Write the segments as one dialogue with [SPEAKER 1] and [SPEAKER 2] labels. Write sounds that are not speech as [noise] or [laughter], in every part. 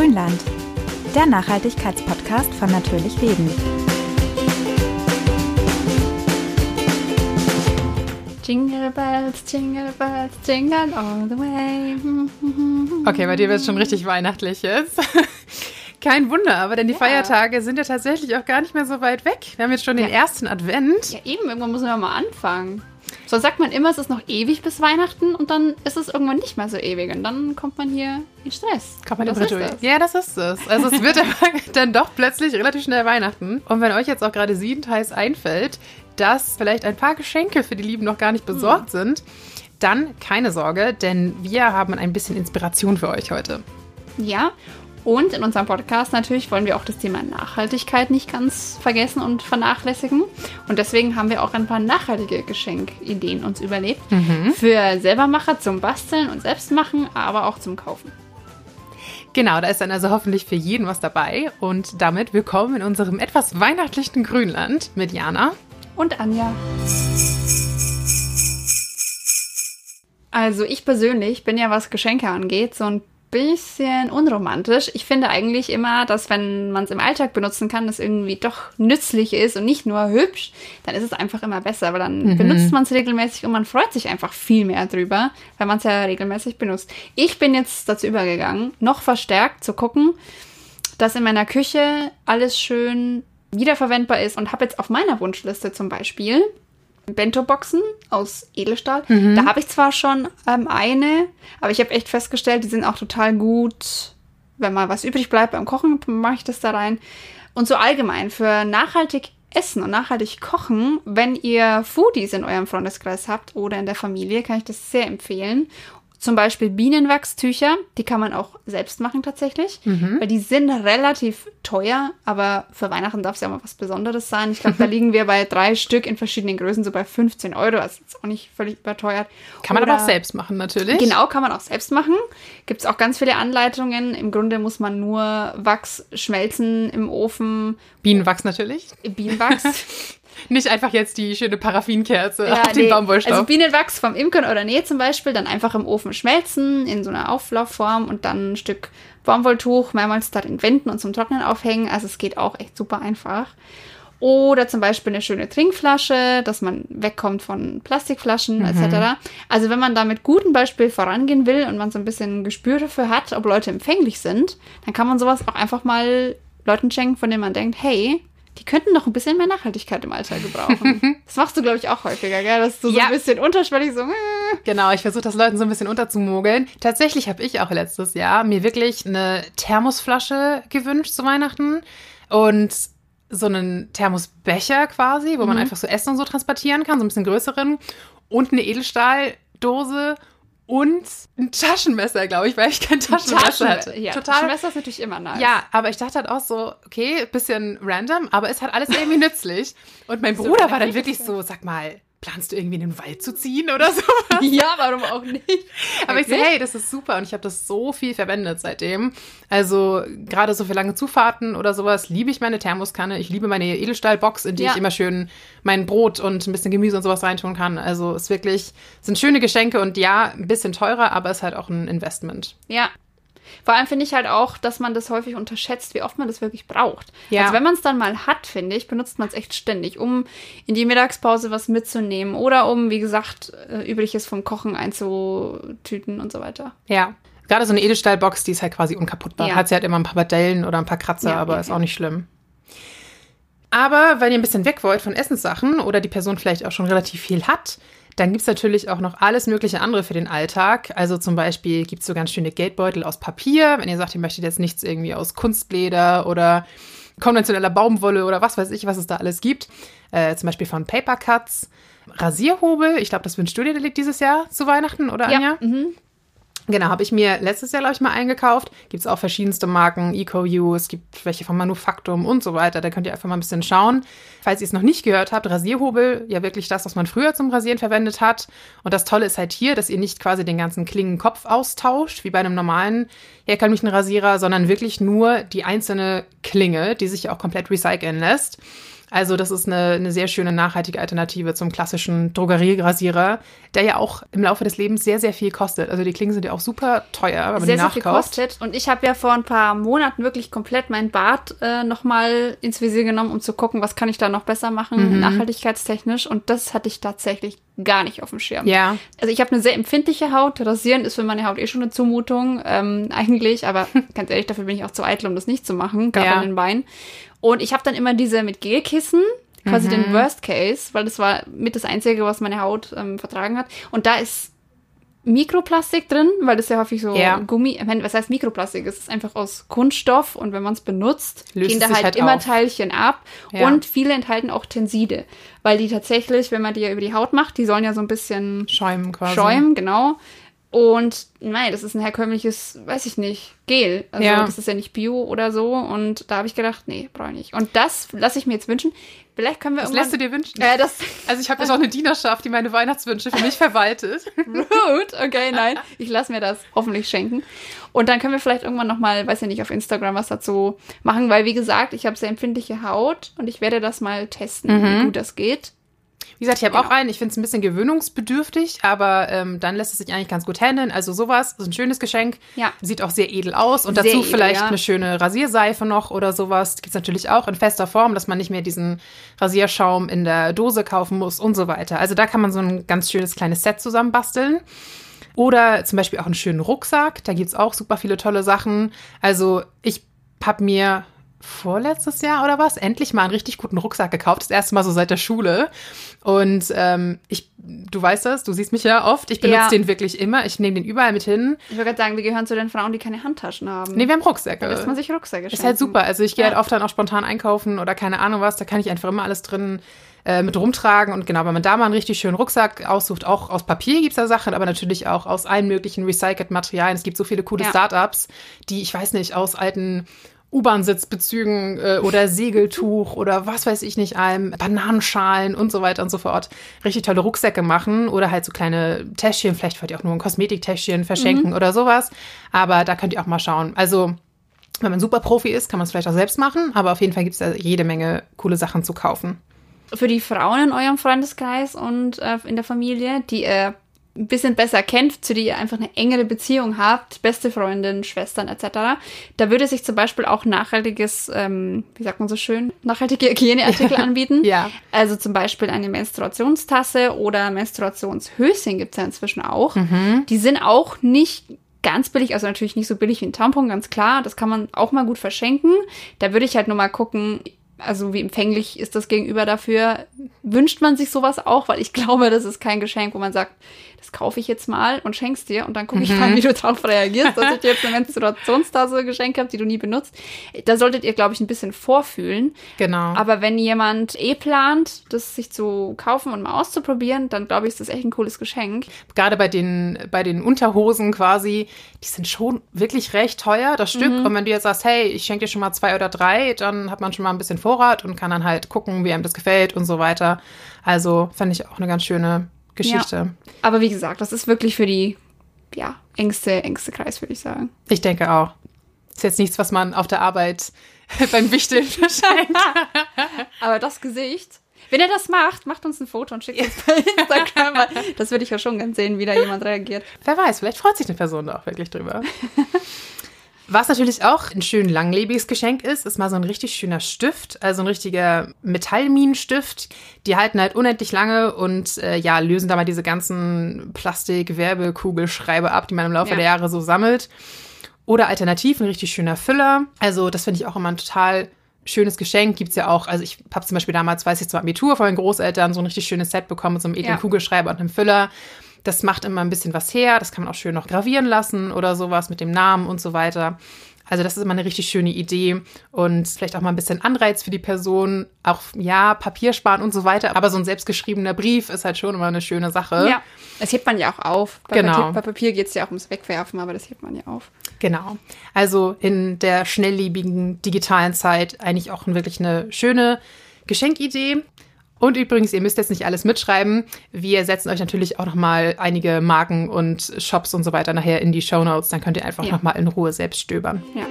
[SPEAKER 1] Grünland, der Nachhaltigkeitspodcast von Natürlich Leben.
[SPEAKER 2] Jingle bells, jingle bells, jingle all the way.
[SPEAKER 3] Okay, bei dir wird es schon richtig weihnachtlich jetzt. [laughs] Kein Wunder, aber denn die
[SPEAKER 2] Ja.
[SPEAKER 3] Feiertage sind ja tatsächlich auch gar nicht mehr so weit weg. Wir haben jetzt schon den
[SPEAKER 2] Ja.
[SPEAKER 3] ersten Advent.
[SPEAKER 2] Ja, eben, irgendwann man ja mal anfangen. So sagt man immer, es ist noch ewig bis Weihnachten und dann ist es irgendwann nicht mehr so ewig und dann kommt man hier in Stress.
[SPEAKER 3] Kann man
[SPEAKER 2] das ist das.
[SPEAKER 3] Ja, das ist es. Also es wird [laughs] dann doch plötzlich relativ schnell Weihnachten. Und wenn euch jetzt auch gerade siebenteils einfällt, dass vielleicht ein paar Geschenke für die Lieben noch gar nicht besorgt sind, dann keine Sorge, denn wir haben ein bisschen Inspiration für euch heute.
[SPEAKER 2] Ja, und in unserem Podcast natürlich wollen wir auch das Thema Nachhaltigkeit nicht ganz vergessen und vernachlässigen. Und deswegen haben wir auch ein paar nachhaltige Geschenkideen uns überlegt. Für Selbermacher zum Basteln und Selbstmachen, aber auch zum Kaufen.
[SPEAKER 3] Genau, da ist dann also hoffentlich für jeden was dabei. Und damit willkommen in unserem etwas weihnachtlichen Grünland mit Jana.
[SPEAKER 2] Und Anja. Also ich persönlich bin ja, was Geschenke angeht, so ein bisschen unromantisch. Ich finde eigentlich immer, dass wenn man es im Alltag benutzen kann, das irgendwie doch nützlich ist und nicht nur hübsch, dann ist es einfach immer besser, weil dann benutzt man es regelmäßig und man freut sich einfach viel mehr drüber, weil man es ja regelmäßig benutzt. Ich bin jetzt dazu übergegangen, noch verstärkt zu gucken, dass in meiner Küche alles schön wiederverwendbar ist und habe jetzt auf meiner Wunschliste zum Beispiel Bento-Boxen aus Edelstahl. Da habe ich zwar schon ähm, eine, aber ich habe echt festgestellt, die sind auch total gut, wenn mal was übrig bleibt beim Kochen, mache ich das da rein. Und so allgemein für nachhaltig Essen und nachhaltig kochen, wenn ihr Foodies in eurem Freundeskreis habt oder in der Familie, kann ich das sehr empfehlen. Zum Beispiel Bienenwachstücher, die kann man auch selbst machen tatsächlich, weil die sind relativ teuer, aber für Weihnachten darf es ja mal was Besonderes sein. Ich glaube, da [laughs] liegen wir bei drei Stück in verschiedenen Größen so bei 15 Euro, also ist auch nicht völlig überteuert.
[SPEAKER 3] Kann man aber
[SPEAKER 2] Oder-
[SPEAKER 3] auch selbst machen, natürlich.
[SPEAKER 2] Genau, kann man auch selbst machen. Gibt es auch ganz viele Anleitungen. Im Grunde muss man nur Wachs schmelzen im Ofen,
[SPEAKER 3] Bienenwachs natürlich.
[SPEAKER 2] Bienenwachs. [laughs]
[SPEAKER 3] Nicht einfach jetzt die schöne Paraffinkerze
[SPEAKER 2] Ja,
[SPEAKER 3] auf den
[SPEAKER 2] nee,
[SPEAKER 3] Baumwollstoff.
[SPEAKER 2] Also Bienenwachs vom Imkern oder Nähe zum Beispiel, dann einfach im Ofen schmelzen in so einer Auflaufform und dann ein Stück Baumwolltuch mehrmals darin wenden und zum Trocknen aufhängen. Also es geht auch echt super einfach. Oder zum Beispiel eine schöne Trinkflasche, dass man wegkommt von Plastikflaschen etc. Also wenn man da mit gutem Beispiel vorangehen will und man so ein bisschen ein Gespür dafür hat, ob Leute empfänglich sind, dann kann man sowas auch einfach mal Leuten schenken, von denen man denkt, hey, die könnten noch ein bisschen mehr Nachhaltigkeit im Alltag gebrauchen. [laughs] das machst du, glaube ich, auch häufiger, gell? Dass du so
[SPEAKER 3] Ja.
[SPEAKER 2] ein bisschen unterschwellig so, äh,
[SPEAKER 3] Genau, ich versuche das Leuten so ein bisschen unterzumogeln. Tatsächlich habe ich auch letztes Jahr mir wirklich eine Thermosflasche gewünscht zu Weihnachten und so einen Thermosbecher quasi, wo man einfach so Essen und so transportieren kann, so ein bisschen größeren und eine Edelstahldose und ein Taschenmesser, glaube ich, weil ich kein Taschenmesser hatte.
[SPEAKER 2] Ja,
[SPEAKER 3] Total.
[SPEAKER 2] Taschenmesser ist natürlich immer nice.
[SPEAKER 3] Ja, aber ich dachte halt auch so, okay, bisschen random, aber es hat alles irgendwie [laughs] nützlich. Und mein
[SPEAKER 2] So
[SPEAKER 3] Bruder war dann wirklich so, sag mal, planst du irgendwie in den Wald zu ziehen oder [laughs] so?
[SPEAKER 2] ja, warum auch nicht?
[SPEAKER 3] Aber ich so, hey, das ist super und ich habe das so viel verwendet seitdem. Also gerade so für lange Zufahrten oder sowas liebe ich meine Thermoskanne. Ich liebe meine Edelstahlbox, in die
[SPEAKER 2] Ja.
[SPEAKER 3] ich immer schön mein Brot und ein bisschen Gemüse und sowas reintun kann. Also es ist wirklich, sind schöne Geschenke und ja, ein bisschen teurer, aber es ist halt auch ein Investment.
[SPEAKER 2] Ja. Vor allem finde ich halt auch, dass man das häufig unterschätzt, wie oft man das wirklich braucht.
[SPEAKER 3] Ja.
[SPEAKER 2] Also wenn man es dann mal hat, finde ich, benutzt man es echt ständig, um in die Mittagspause was mitzunehmen oder um, wie gesagt, äh, Übriges vom Kochen einzutüten und so weiter.
[SPEAKER 3] Ja. Gerade so eine Edelstahlbox, die ist halt quasi unkaputtbar.
[SPEAKER 2] Ja.
[SPEAKER 3] Hat sie halt immer ein paar Badellen oder ein paar Kratzer,
[SPEAKER 2] Ja,
[SPEAKER 3] aber
[SPEAKER 2] ja,
[SPEAKER 3] ist auch nicht schlimm. Aber wenn ihr ein bisschen weg wollt von Essenssachen oder die Person vielleicht auch schon relativ viel hat, dann gibt's natürlich auch noch alles mögliche andere für den Alltag. Also zum Beispiel gibt's so ganz schöne Geldbeutel aus Papier. Wenn ihr sagt, ihr möchtet jetzt nichts irgendwie aus Kunstleder oder konventioneller Baumwolle oder was weiß ich, was es da alles gibt. Äh, zum Beispiel von Paper Cuts. Rasierhobel, ich glaube, das wünschst du dir dieses Jahr zu Weihnachten, oder Anja?
[SPEAKER 2] mhm.
[SPEAKER 3] Genau, habe ich mir letztes Jahr, glaube ich, mal eingekauft. Gibt es auch verschiedenste Marken, EcoU, es gibt welche von Manufaktum und so weiter. Da könnt ihr einfach mal ein bisschen schauen. Falls ihr es noch nicht gehört habt, Rasierhobel, ja wirklich das, was man früher zum Rasieren verwendet hat. Und das Tolle ist halt hier, dass ihr nicht quasi den ganzen Klingenkopf austauscht, wie bei einem normalen herkömmlichen Rasierer, sondern wirklich nur die einzelne Klinge, die sich auch komplett recyceln lässt. Also das ist eine, eine sehr schöne nachhaltige Alternative zum klassischen Drogerierasierer, der ja auch im Laufe des Lebens sehr, sehr viel kostet. Also die Klingen sind ja auch super teuer, wenn man
[SPEAKER 2] sehr,
[SPEAKER 3] die
[SPEAKER 2] sehr viel
[SPEAKER 3] nachkauft.
[SPEAKER 2] kostet. Und ich habe ja vor ein paar Monaten wirklich komplett mein Bad äh, nochmal ins Visier genommen, um zu gucken, was kann ich da noch besser machen,
[SPEAKER 3] Mhm.
[SPEAKER 2] nachhaltigkeitstechnisch. Und das hatte ich tatsächlich gar nicht auf dem Schirm.
[SPEAKER 3] Ja,
[SPEAKER 2] Also ich habe eine sehr empfindliche Haut. Rasieren ist für meine Haut eh schon eine Zumutung, ähm, [laughs] eigentlich. Aber [laughs] ganz ehrlich, dafür bin ich auch zu eitel, um das nicht zu machen, gerade
[SPEAKER 3] Ja.
[SPEAKER 2] an den Beinen. Und ich habe dann immer diese mit Gelkissen, quasi
[SPEAKER 3] Mhm.
[SPEAKER 2] den Worst Case, weil das war mit das Einzige, was meine Haut ähm, vertragen hat. Und da ist Mikroplastik drin, weil das ja häufig so
[SPEAKER 3] Ja.
[SPEAKER 2] Gummi, ich meine, was heißt Mikroplastik? Es ist einfach aus Kunststoff und wenn man es benutzt,
[SPEAKER 3] Löst
[SPEAKER 2] gehen da halt,
[SPEAKER 3] halt
[SPEAKER 2] immer
[SPEAKER 3] auf.
[SPEAKER 2] Teilchen ab.
[SPEAKER 3] Ja.
[SPEAKER 2] Und viele enthalten auch Tenside, weil die tatsächlich, wenn man die ja über die Haut macht, die sollen ja so ein bisschen
[SPEAKER 3] Schäumen quasi.
[SPEAKER 2] schäumen, genau. Und nein, das ist ein herkömmliches, weiß ich nicht, Gel. Also
[SPEAKER 3] Ja.
[SPEAKER 2] das ist ja nicht Bio oder so. Und da habe ich gedacht, nee, brauche ich nicht. Und das lasse ich mir jetzt wünschen. Vielleicht können wir irgendwann.
[SPEAKER 3] lässt du dir wünschen?
[SPEAKER 2] Äh, das
[SPEAKER 3] Also ich habe jetzt auch eine Dienerschaft, die meine Weihnachtswünsche für mich verwaltet. [laughs]
[SPEAKER 2] Gut, okay, nein. Ich lasse mir das hoffentlich schenken. Und dann können wir vielleicht irgendwann nochmal, weiß ich nicht, auf Instagram was dazu machen, weil wie gesagt, ich habe sehr empfindliche Haut und ich werde das mal testen, wie gut das geht.
[SPEAKER 3] Wie gesagt, ich habe
[SPEAKER 2] Genau.
[SPEAKER 3] auch einen. Ich finde es ein bisschen gewöhnungsbedürftig, aber ähm, dann lässt es sich eigentlich ganz gut handeln. Also sowas, ist ein schönes Geschenk.
[SPEAKER 2] Ja.
[SPEAKER 3] Sieht auch sehr edel aus. Und
[SPEAKER 2] Sehr
[SPEAKER 3] dazu
[SPEAKER 2] edel,
[SPEAKER 3] vielleicht
[SPEAKER 2] ja.
[SPEAKER 3] eine schöne Rasierseife noch oder sowas. Gibt es natürlich auch in fester Form, dass man nicht mehr diesen Rasierschaum in der Dose kaufen muss und so weiter. Also da kann man so ein ganz schönes kleines Set zusammenbasteln. Oder zum Beispiel auch einen schönen Rucksack. Da gibt's auch super viele tolle Sachen. Also ich habe mir vorletztes Jahr oder was endlich mal einen richtig guten Rucksack gekauft. Das erste Mal so seit der Schule. Und ähm, ich, du weißt das, du siehst mich ja oft. Ich benutze
[SPEAKER 2] Ja.
[SPEAKER 3] den wirklich immer. Ich nehme den überall mit hin.
[SPEAKER 2] Ich wollte gerade sagen, wir gehören zu den Frauen, die keine Handtaschen haben.
[SPEAKER 3] Nee, wir haben Rucksäcke.
[SPEAKER 2] da lässt man sich Rucksäcke
[SPEAKER 3] Ist halt
[SPEAKER 2] schenken.
[SPEAKER 3] super. Also ich gehe
[SPEAKER 2] Ja.
[SPEAKER 3] halt oft dann auch spontan einkaufen oder keine Ahnung was. Da kann ich einfach immer alles drin äh, mit rumtragen. Und genau, wenn man da mal einen richtig schönen Rucksack aussucht, auch aus Papier gibt's da Sachen, aber natürlich auch aus allen möglichen recycelten Materialien. Es gibt so viele coole
[SPEAKER 2] Ja.
[SPEAKER 3] Startups, die, ich weiß nicht, aus alten U-Bahn-Sitzbezügen äh, oder Segeltuch oder was weiß ich nicht allem, Bananenschalen und so weiter und so fort, richtig tolle Rucksäcke machen oder halt so kleine Täschchen, vielleicht wollt ihr auch nur ein Kosmetiktäschchen verschenken oder sowas. Aber da könnt ihr auch mal schauen. Also wenn man super Profi ist, kann man es vielleicht auch selbst machen, aber auf jeden Fall gibt es da jede Menge coole Sachen zu kaufen.
[SPEAKER 2] Für die Frauen in eurem Freundeskreis und äh, in der Familie, die ihr ein bisschen besser kennt, zu die ihr einfach eine engere Beziehung habt, beste Freundin, Schwestern etc., da würde sich zum Beispiel auch nachhaltiges, ähm, wie sagt man so schön, nachhaltige Hygieneartikel [laughs] anbieten.
[SPEAKER 3] Ja.
[SPEAKER 2] Also zum Beispiel eine Menstruationstasse oder Menstruationshöschen gibt es ja inzwischen auch. Die sind auch nicht ganz billig, also natürlich nicht so billig wie ein Tampon, ganz klar. Das kann man auch mal gut verschenken. Da würde ich halt nur mal gucken, also wie empfänglich ist das Gegenüber dafür? Wünscht man sich sowas auch? Weil ich [laughs] glaube, das ist kein Geschenk, wo man sagt, das kaufe ich jetzt mal und schenk's dir und dann gucke ich mal, wie du darauf reagierst, dass ich dir jetzt eine [laughs] Menstruationstasse geschenkt habe, die du nie benutzt. Da solltet ihr, glaube ich, ein bisschen vorfühlen.
[SPEAKER 3] Genau.
[SPEAKER 2] Aber wenn jemand eh plant, das sich zu kaufen und mal auszuprobieren, dann glaube ich, ist das echt ein cooles Geschenk.
[SPEAKER 3] Gerade bei den, bei den Unterhosen quasi, die sind schon wirklich recht teuer, das Stück. Und wenn du jetzt sagst, hey, ich schenke dir schon mal zwei oder drei, dann hat man schon mal ein bisschen Vorrat und kann dann halt gucken, wie einem das gefällt und so weiter. Also fand ich auch eine ganz schöne Geschichte.
[SPEAKER 2] Aber wie gesagt, das ist wirklich für die, ja, engste, engste Kreis, würde ich sagen.
[SPEAKER 3] Ich denke auch. Ist jetzt nichts, was man auf der Arbeit [laughs] beim Wichteln [laughs] verschenkt.
[SPEAKER 2] Aber das Gesicht, wenn ihr das macht, macht uns ein Foto und schickt uns bei [laughs] Instagram. Das würde ich ja schon gern sehen, wie da jemand reagiert.
[SPEAKER 3] Wer weiß, vielleicht freut sich eine Person da auch wirklich drüber. Was natürlich auch ein schön langlebiges Geschenk ist, ist mal so ein richtig schöner Stift, also ein richtiger Metallminenstift. Die halten halt unendlich lange und äh, ja, lösen da mal diese ganzen Plastik-Werbekugelschreibe ab, die man im Laufe
[SPEAKER 2] Ja.
[SPEAKER 3] der Jahre so sammelt. Oder alternativ ein richtig schöner Füller. Also das finde ich auch immer ein total schönes Geschenk. Gibt's ja auch, also ich habe zum Beispiel damals, weiß ich, zum Abitur von meinen Großeltern so ein richtig schönes Set bekommen mit so einem edlen
[SPEAKER 2] Ja.
[SPEAKER 3] Kugelschreiber und einem Füller. Das macht immer ein bisschen was her. Das kann man auch schön noch gravieren lassen oder sowas mit dem Namen und so weiter. Also das ist immer eine richtig schöne Idee und vielleicht auch mal ein bisschen Anreiz für die Person. Auch, ja, Papier sparen und so weiter. Aber so ein selbstgeschriebener Brief ist halt schon immer eine schöne Sache.
[SPEAKER 2] Ja, das hebt man ja auch auf. Bei
[SPEAKER 3] Genau.
[SPEAKER 2] Papier, bei Papier geht es ja auch ums Wegwerfen, aber das hebt man ja auf.
[SPEAKER 3] Genau. Also in der schnelllebigen digitalen Zeit eigentlich auch wirklich eine schöne Geschenkidee. Und übrigens, ihr müsst jetzt nicht alles mitschreiben. Wir setzen euch natürlich auch nochmal einige Marken und Shops und so weiter nachher in die Show Notes. Dann könnt ihr einfach
[SPEAKER 2] Ja.
[SPEAKER 3] noch nochmal in Ruhe selbst stöbern.
[SPEAKER 2] Ja.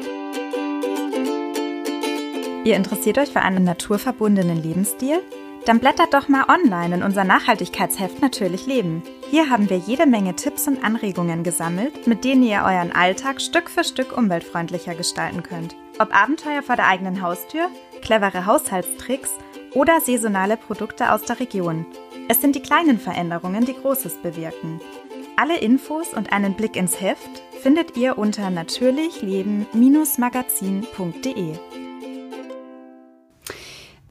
[SPEAKER 1] Ihr interessiert euch für einen naturverbundenen Lebensstil? Dann blättert doch mal online in unser Nachhaltigkeitsheft Natürlich Leben. Hier haben wir jede Menge Tipps und Anregungen gesammelt, mit denen ihr euren Alltag Stück für Stück umweltfreundlicher gestalten könnt. Ob Abenteuer vor der eigenen Haustür, clevere Haushaltstricks oder saisonale Produkte aus der Region. Es sind die kleinen Veränderungen, die Großes bewirken. Alle Infos und einen Blick ins Heft findet ihr unter natürlichleben-magazin.de.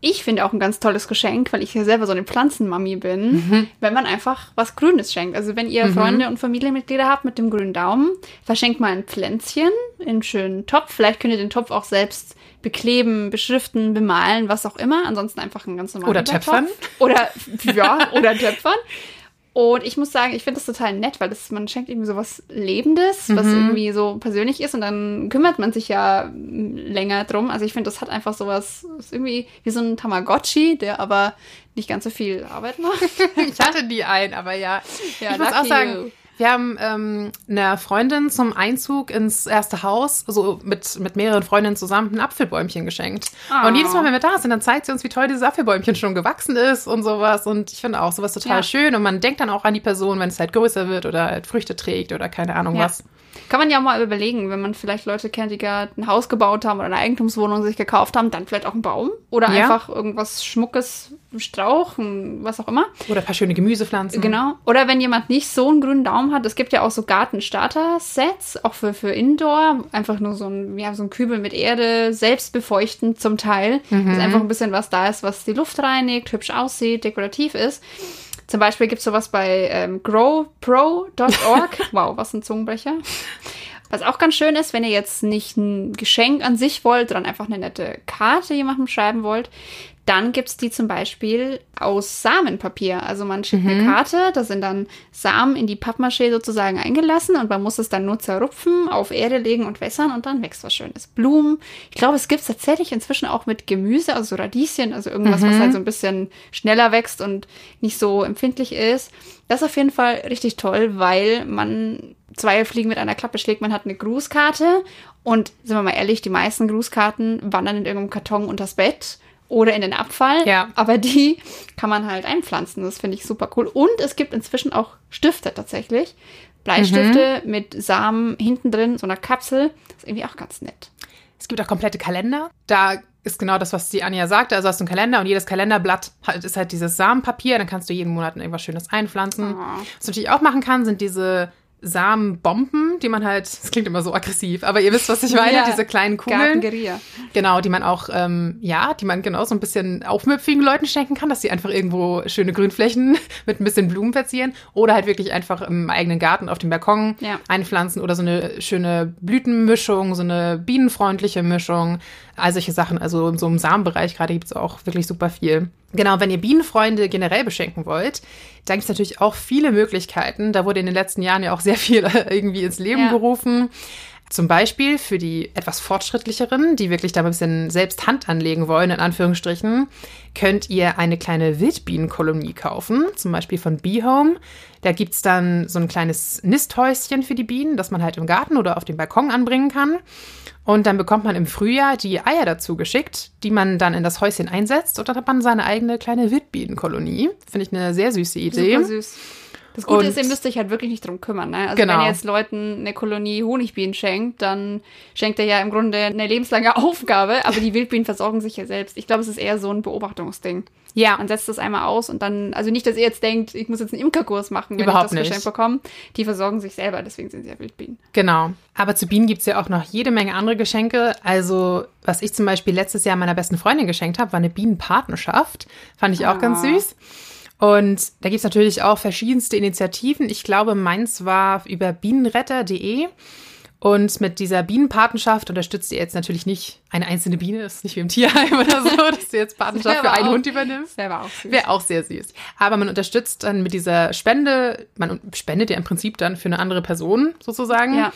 [SPEAKER 2] Ich finde auch ein ganz tolles Geschenk, weil ich ja selber so eine Pflanzenmami bin, mhm. wenn man einfach was Grünes schenkt. Also wenn ihr mhm. Freunde und Familienmitglieder habt mit dem grünen Daumen, verschenkt mal ein Pflänzchen in einen schönen Topf. Vielleicht könnt ihr den Topf auch selbst bekleben, beschriften, bemalen, was auch immer. Ansonsten einfach ein ganz normaler
[SPEAKER 3] Oder Töpfern.
[SPEAKER 2] Oder, ja, [laughs] oder Töpfern. Und ich muss sagen, ich finde das total nett, weil das, man schenkt irgendwie so was Lebendes, was mhm. irgendwie so persönlich ist und dann kümmert man sich ja länger drum. Also ich finde, das hat einfach sowas, ist irgendwie wie so ein Tamagotchi, der aber nicht ganz so viel Arbeit macht. [laughs]
[SPEAKER 3] ich hatte die ein, aber ja. ja ich muss auch sagen, you. Wir haben ähm, einer Freundin zum Einzug ins erste Haus, so mit, mit mehreren Freundinnen zusammen, ein Apfelbäumchen geschenkt. Oh. Und jedes Mal, wenn wir da sind, dann zeigt sie uns, wie toll dieses Apfelbäumchen schon gewachsen ist und sowas. Und ich finde auch sowas total ja. schön. Und man denkt dann auch an die Person, wenn es halt größer wird oder halt Früchte trägt oder keine Ahnung ja. was.
[SPEAKER 2] Kann man ja auch mal überlegen, wenn man vielleicht Leute kennt, die gerade ein Haus gebaut haben oder eine Eigentumswohnung sich gekauft haben, dann vielleicht auch einen Baum oder ja. einfach irgendwas Schmuckes, ein Strauch, was auch immer.
[SPEAKER 3] Oder ein paar schöne Gemüsepflanzen.
[SPEAKER 2] Genau. Oder wenn jemand nicht so einen grünen Daumen hat, es gibt ja auch so Gartenstarter-Sets, auch für, für Indoor. Einfach nur so ein, ja, so ein Kübel mit Erde, selbst befeuchtend zum Teil. Mhm. Dass einfach ein bisschen was da ist, was die Luft reinigt, hübsch aussieht, dekorativ ist. Zum Beispiel gibt es sowas bei ähm, growpro.org. [laughs] wow, was ein Zungenbrecher. Was auch ganz schön ist, wenn ihr jetzt nicht ein Geschenk an sich wollt, sondern einfach eine nette Karte jemandem schreiben wollt, dann gibt es die zum Beispiel aus Samenpapier. Also man schickt mhm. eine Karte, da sind dann Samen in die Pappmaché sozusagen eingelassen und man muss es dann nur zerrupfen, auf Erde legen und wässern und dann wächst was Schönes. Blumen. Ich glaube, es gibt es tatsächlich inzwischen auch mit Gemüse, also Radieschen, also irgendwas, mhm. was halt so ein bisschen schneller wächst und nicht so empfindlich ist. Das ist auf jeden Fall richtig toll, weil man zwei Fliegen mit einer Klappe schlägt. Man hat eine Grußkarte und sind wir mal ehrlich, die meisten Grußkarten wandern in irgendeinem Karton unters Bett oder in den Abfall.
[SPEAKER 3] Ja.
[SPEAKER 2] Aber die kann man halt einpflanzen. Das finde ich super cool. Und es gibt inzwischen auch Stifte tatsächlich. Bleistifte mhm. mit Samen hinten drin, so einer Kapsel. Das ist irgendwie auch ganz nett.
[SPEAKER 3] Es gibt auch komplette Kalender. Da ist genau das, was die Anja sagte. Also hast du einen Kalender und jedes Kalenderblatt ist halt dieses Samenpapier. Dann kannst du jeden Monat irgendwas Schönes einpflanzen. Oh. Was du natürlich auch machen kannst, sind diese Samenbomben, die man halt, das klingt immer so aggressiv, aber ihr wisst, was ich meine, ja, diese kleinen Kugeln. Genau, die man auch, ähm, ja, die man genau so ein bisschen aufmüpfigen Leuten schenken kann, dass sie einfach irgendwo schöne Grünflächen [laughs] mit ein bisschen Blumen verzieren oder halt wirklich einfach im eigenen Garten auf dem Balkon ja. einpflanzen oder so eine schöne Blütenmischung, so eine bienenfreundliche Mischung, all solche Sachen. Also in so einem Samenbereich gerade gibt es auch wirklich super viel. Genau, wenn ihr Bienenfreunde generell beschenken wollt, dann gibt es natürlich auch viele Möglichkeiten. Da wurde in den letzten Jahren ja auch sehr viel [laughs] irgendwie ins Leben ja. gerufen. Zum Beispiel für die etwas fortschrittlicheren, die wirklich da ein bisschen selbst Hand anlegen wollen, in Anführungsstrichen, könnt ihr eine kleine Wildbienenkolonie kaufen, zum Beispiel von Beehome. Da gibt es dann so ein kleines Nisthäuschen für die Bienen, das man halt im Garten oder auf dem Balkon anbringen kann. Und dann bekommt man im Frühjahr die Eier dazu geschickt, die man dann in das Häuschen einsetzt. Und dann hat man seine eigene kleine Wildbienenkolonie. Finde ich eine sehr süße Idee.
[SPEAKER 2] Super süß. Das Gute und, ist, ihr müsst euch halt wirklich nicht drum kümmern. Ne? Also genau. wenn ihr jetzt Leuten eine Kolonie Honigbienen schenkt, dann schenkt er ja im Grunde eine lebenslange [laughs] Aufgabe, aber die Wildbienen versorgen sich ja selbst. Ich glaube, es ist eher so ein Beobachtungsding. Ja. Man setzt das einmal aus und dann, also nicht, dass ihr jetzt denkt, ich muss jetzt einen Imkerkurs machen, wenn Überhaupt ich das nicht. Geschenk bekomme. Die versorgen sich selber, deswegen sind sie ja Wildbienen.
[SPEAKER 3] Genau. Aber zu Bienen gibt es ja auch noch jede Menge andere Geschenke. Also, was ich zum Beispiel letztes Jahr meiner besten Freundin geschenkt habe, war eine Bienenpartnerschaft. Fand ich auch ah. ganz süß. Und da gibt es natürlich auch verschiedenste Initiativen. Ich glaube, meins war über bienenretter.de. Und mit dieser Bienenpatenschaft unterstützt ihr jetzt natürlich nicht eine einzelne Biene, das ist nicht wie im Tierheim oder so, [laughs] dass du jetzt Patenschaft für einen auch, Hund übernimmst.
[SPEAKER 2] Wäre auch süß.
[SPEAKER 3] Wäre auch sehr süß. Aber man unterstützt dann mit dieser Spende, man spendet ja im Prinzip dann für eine andere Person sozusagen. Ja.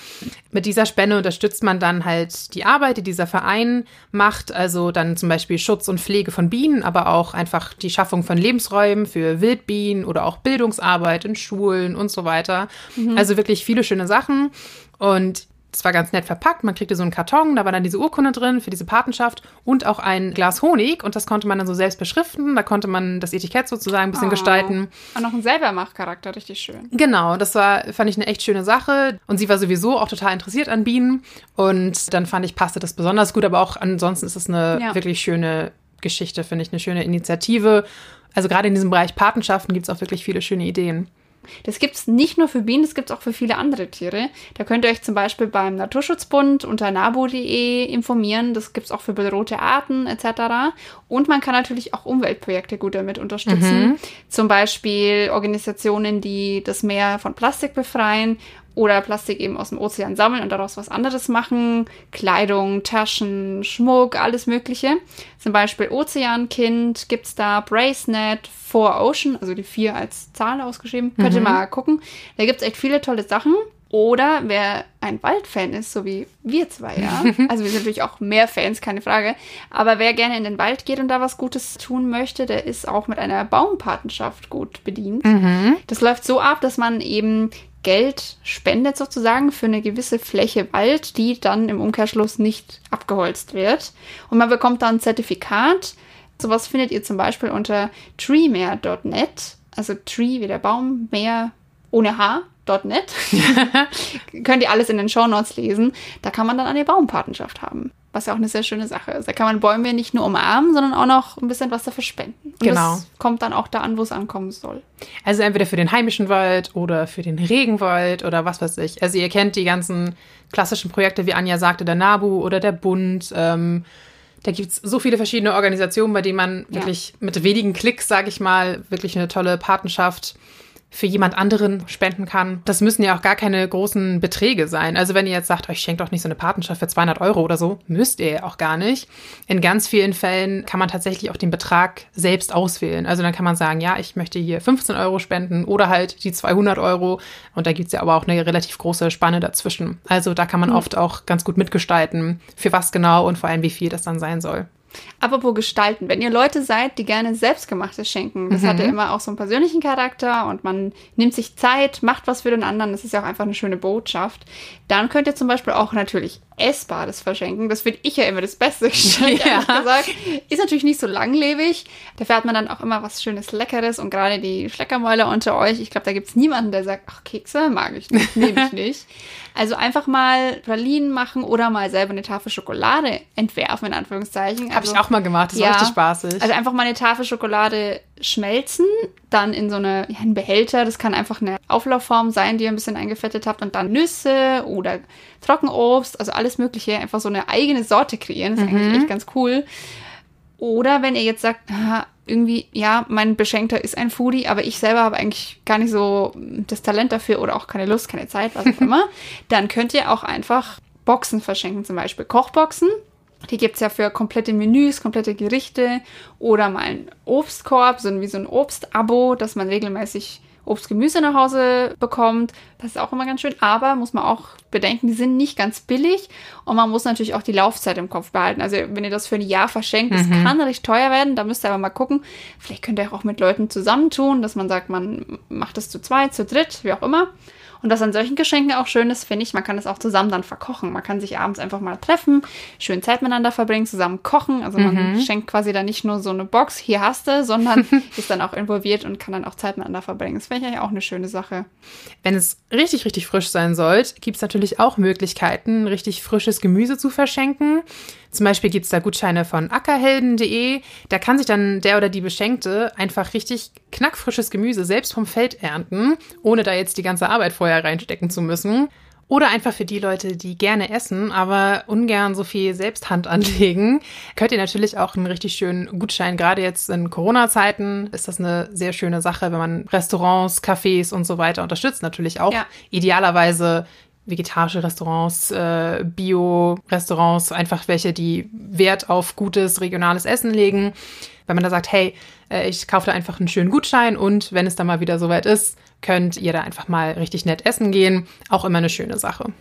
[SPEAKER 3] Mit dieser Spende unterstützt man dann halt die Arbeit, die dieser Verein macht, also dann zum Beispiel Schutz und Pflege von Bienen, aber auch einfach die Schaffung von Lebensräumen für Wildbienen oder auch Bildungsarbeit in Schulen und so weiter. Mhm. Also wirklich viele schöne Sachen. Und Das war ganz nett verpackt. Man kriegte so einen Karton, da war dann diese Urkunde drin für diese Patenschaft und auch ein Glas Honig. Und das konnte man dann so selbst beschriften. Da konnte man das Etikett sozusagen ein bisschen oh. gestalten.
[SPEAKER 2] Und noch ein Selbermachcharakter, richtig schön.
[SPEAKER 3] Genau, das war, fand ich eine echt schöne Sache. Und sie war sowieso auch total interessiert an Bienen. Und dann fand ich, passte das besonders gut. Aber auch ansonsten ist es eine ja. wirklich schöne Geschichte, finde ich, eine schöne Initiative. Also gerade in diesem Bereich Patenschaften gibt es auch wirklich viele schöne Ideen.
[SPEAKER 2] Das gibt es nicht nur für Bienen, das gibt es auch für viele andere Tiere. Da könnt ihr euch zum Beispiel beim Naturschutzbund unter nabu.de informieren. Das gibt es auch für bedrohte Arten etc. Und man kann natürlich auch Umweltprojekte gut damit unterstützen. Mhm. Zum Beispiel Organisationen, die das Meer von Plastik befreien oder Plastik eben aus dem Ozean sammeln und daraus was anderes machen. Kleidung, Taschen, Schmuck, alles Mögliche. Zum Beispiel Ozeankind gibt es da, Bracenet, Four Ocean, also die vier als Zahl ausgeschrieben. Mhm. Könnt ihr mhm. mal gucken. Da gibt es echt viele tolle Sachen. Oder wer ein Waldfan ist, so wie wir zwei, ja. [laughs] Also wir sind natürlich auch mehr Fans, keine Frage. Aber wer gerne in den Wald geht und da was Gutes tun möchte, der ist auch mit einer Baumpatenschaft gut bedient. Mhm. Das läuft so ab, dass man eben Geld spendet sozusagen für eine gewisse Fläche Wald, die dann im Umkehrschluss nicht abgeholzt wird. Und man bekommt dann ein Zertifikat. Sowas findet ihr zum Beispiel unter treemare.net. Also Tree wie der Baum, Meer ohne H.net. [laughs] Könnt ihr alles in den Show Notes lesen. Da kann man dann eine Baumpatenschaft haben was ja auch eine sehr schöne Sache ist. Da kann man Bäume nicht nur umarmen, sondern auch noch ein bisschen was dafür spenden. Und genau. Das kommt dann auch da an, wo es ankommen soll.
[SPEAKER 3] Also entweder für den heimischen Wald oder für den Regenwald oder was weiß ich. Also ihr kennt die ganzen klassischen Projekte, wie Anja sagte, der NABU oder der Bund. Ähm, da gibt es so viele verschiedene Organisationen, bei denen man ja. wirklich mit wenigen Klicks, sage ich mal, wirklich eine tolle Patenschaft für jemand anderen spenden kann. Das müssen ja auch gar keine großen Beträge sein. Also wenn ihr jetzt sagt, euch schenkt doch nicht so eine Patenschaft für 200 Euro oder so, müsst ihr auch gar nicht. In ganz vielen Fällen kann man tatsächlich auch den Betrag selbst auswählen. Also dann kann man sagen, ja, ich möchte hier 15 Euro spenden oder halt die 200 Euro. Und da gibt's ja aber auch eine relativ große Spanne dazwischen. Also da kann man mhm. oft auch ganz gut mitgestalten, für was genau und vor allem wie viel das dann sein soll.
[SPEAKER 2] Apropos gestalten, wenn ihr Leute seid, die gerne selbstgemachtes schenken, das mhm. hat ja immer auch so einen persönlichen Charakter und man nimmt sich Zeit, macht was für den anderen, das ist ja auch einfach eine schöne Botschaft, dann könnt ihr zum Beispiel auch natürlich Essbares verschenken. Das finde ich ja immer das beste [laughs] Geschenk, ja. gesagt. Ist natürlich nicht so langlebig. Dafür hat man dann auch immer was Schönes, Leckeres und gerade die Schleckermäuler unter euch, ich glaube, da gibt es niemanden, der sagt, ach, Kekse mag ich nicht, nehme ich [laughs] nicht. Also einfach mal Pralinen machen oder mal selber eine Tafel Schokolade entwerfen, in Anführungszeichen.
[SPEAKER 3] Habe
[SPEAKER 2] also,
[SPEAKER 3] ich auch mal gemacht, das ja, war richtig spaßig.
[SPEAKER 2] Also einfach mal eine Tafel Schokolade schmelzen, dann in so eine, ja, einen Behälter, das kann einfach eine Auflaufform sein, die ihr ein bisschen eingefettet habt und dann Nüsse oder Trockenobst, also alles mögliche, einfach so eine eigene Sorte kreieren, das ist mhm. eigentlich echt ganz cool. Oder wenn ihr jetzt sagt, irgendwie, ja, mein Beschenkter ist ein Foodie, aber ich selber habe eigentlich gar nicht so das Talent dafür oder auch keine Lust, keine Zeit, was auch [laughs] immer, dann könnt ihr auch einfach Boxen verschenken, zum Beispiel Kochboxen. Die gibt es ja für komplette Menüs, komplette Gerichte oder mal einen Obstkorb, so wie so ein Obstabo, dass man regelmäßig Obst, Gemüse nach Hause bekommt. Das ist auch immer ganz schön. Aber muss man auch bedenken, die sind nicht ganz billig und man muss natürlich auch die Laufzeit im Kopf behalten. Also wenn ihr das für ein Jahr verschenkt, das mhm. kann recht teuer werden. Da müsst ihr aber mal gucken. Vielleicht könnt ihr auch mit Leuten zusammentun, dass man sagt, man macht das zu zweit, zu dritt, wie auch immer. Und was an solchen Geschenken auch schön ist, finde ich, man kann es auch zusammen dann verkochen. Man kann sich abends einfach mal treffen, schön Zeit miteinander verbringen, zusammen kochen. Also man mhm. schenkt quasi dann nicht nur so eine Box, hier hast du, sondern [laughs] ist dann auch involviert und kann dann auch Zeit miteinander verbringen. Das finde ich eigentlich auch eine schöne Sache.
[SPEAKER 3] Wenn es richtig, richtig frisch sein soll, gibt es natürlich auch Möglichkeiten, richtig frisches Gemüse zu verschenken. Zum Beispiel gibt es da Gutscheine von ackerhelden.de. Da kann sich dann der oder die Beschenkte einfach richtig knackfrisches Gemüse selbst vom Feld ernten, ohne da jetzt die ganze Arbeit vorher reinstecken zu müssen. Oder einfach für die Leute, die gerne essen, aber ungern so viel Selbsthand [laughs] anlegen, könnt ihr natürlich auch einen richtig schönen Gutschein. Gerade jetzt in Corona-Zeiten ist das eine sehr schöne Sache, wenn man Restaurants, Cafés und so weiter unterstützt. Natürlich auch ja. idealerweise vegetarische Restaurants, äh, Bio-Restaurants, einfach welche, die Wert auf gutes regionales Essen legen. Wenn man da sagt, hey, äh, ich kaufe da einfach einen schönen Gutschein und wenn es dann mal wieder soweit ist, könnt ihr da einfach mal richtig nett essen gehen. Auch immer eine schöne Sache.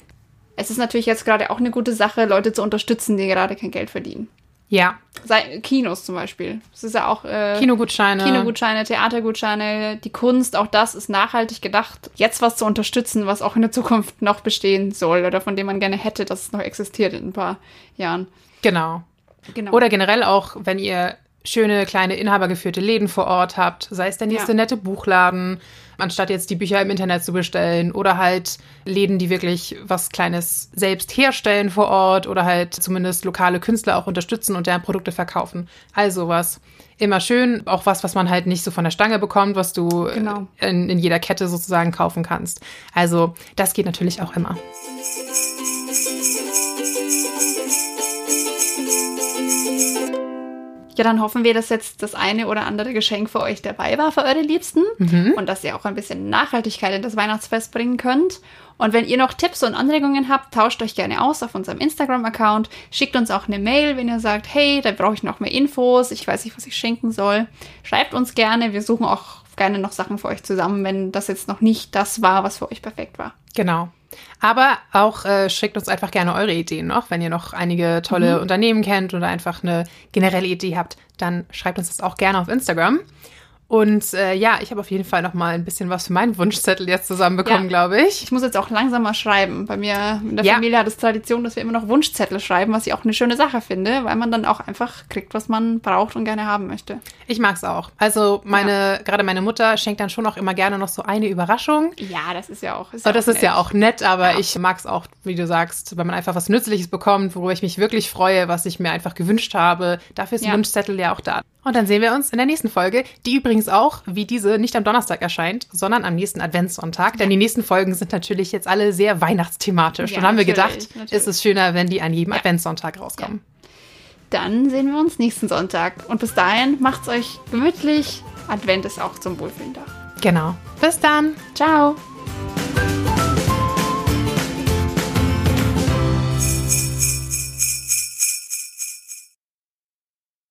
[SPEAKER 2] Es ist natürlich jetzt gerade auch eine gute Sache, Leute zu unterstützen, die gerade kein Geld verdienen.
[SPEAKER 3] Ja,
[SPEAKER 2] Sei, Kinos zum Beispiel. Das ist ja auch äh,
[SPEAKER 3] Kinogutscheine.
[SPEAKER 2] Kinogutscheine, Theatergutscheine, die Kunst, auch das ist nachhaltig gedacht, jetzt was zu unterstützen, was auch in der Zukunft noch bestehen soll oder von dem man gerne hätte, dass es noch existiert in ein paar Jahren.
[SPEAKER 3] Genau.
[SPEAKER 2] Genau.
[SPEAKER 3] Oder generell auch, wenn ihr schöne kleine inhabergeführte Läden vor Ort habt, sei es der nächste
[SPEAKER 2] Ja.
[SPEAKER 3] nette Buchladen, anstatt jetzt die Bücher im Internet zu bestellen oder halt Läden, die wirklich was Kleines selbst herstellen vor Ort oder halt zumindest lokale Künstler auch unterstützen und deren Produkte verkaufen. Also was. Immer schön, auch was, was man halt nicht so von der Stange bekommt, was du
[SPEAKER 2] Genau.
[SPEAKER 3] in, in jeder Kette sozusagen kaufen kannst. Also das geht natürlich auch immer.
[SPEAKER 2] Ja, dann hoffen wir, dass jetzt das eine oder andere Geschenk für euch dabei war, für eure Liebsten. Und dass ihr auch ein bisschen Nachhaltigkeit in das Weihnachtsfest bringen könnt. Und wenn ihr noch Tipps und Anregungen habt, tauscht euch gerne aus auf unserem Instagram-Account. Schickt uns auch eine Mail, wenn ihr sagt, hey, da brauche ich noch mehr Infos, ich weiß nicht, was ich schenken soll. Schreibt uns gerne, wir suchen auch gerne noch Sachen für euch zusammen, wenn das jetzt noch nicht das war, was für euch perfekt war.
[SPEAKER 3] Genau. Aber auch äh, schickt uns einfach gerne eure Ideen noch. Wenn ihr noch einige tolle Unternehmen kennt oder einfach eine generelle Idee habt, dann schreibt uns das auch gerne auf Instagram. Und äh, ja, ich habe auf jeden Fall noch mal ein bisschen was für meinen Wunschzettel jetzt zusammenbekommen,
[SPEAKER 2] Ja.
[SPEAKER 3] glaube ich.
[SPEAKER 2] Ich muss jetzt auch langsam mal schreiben. Bei mir in der
[SPEAKER 3] Ja.
[SPEAKER 2] Familie hat es Tradition, dass wir immer noch Wunschzettel schreiben, was ich auch eine schöne Sache finde, weil man dann auch einfach kriegt, was man braucht und gerne haben möchte.
[SPEAKER 3] Ich mag's auch. Also meine, gerade meine Mutter schenkt dann schon auch immer gerne noch so eine Überraschung.
[SPEAKER 2] Ja, das ist ja auch. Ist
[SPEAKER 3] Und das ist
[SPEAKER 2] nett.
[SPEAKER 3] ja auch nett, aber
[SPEAKER 2] Ja.
[SPEAKER 3] ich mag's auch, wie du sagst, wenn man einfach was Nützliches bekommt, worüber ich mich wirklich freue, was ich mir einfach gewünscht habe. Dafür ist ein
[SPEAKER 2] Ja.
[SPEAKER 3] Wunschzettel ja auch da. Und dann sehen wir uns in der nächsten Folge, die übrigens auch, wie diese, nicht am Donnerstag erscheint, sondern am nächsten Adventssonntag. Denn die nächsten Folgen sind natürlich jetzt alle sehr weihnachtsthematisch.
[SPEAKER 2] Ja,
[SPEAKER 3] und haben wir gedacht,
[SPEAKER 2] natürlich.
[SPEAKER 3] ist es schöner, wenn die an jedem
[SPEAKER 2] Ja.
[SPEAKER 3] Adventssonntag rauskommen.
[SPEAKER 2] Dann sehen wir uns nächsten Sonntag. Und bis dahin macht's euch gemütlich. Advent ist auch zum Wohlfühlen da.
[SPEAKER 3] Genau. Bis dann.
[SPEAKER 2] Ciao.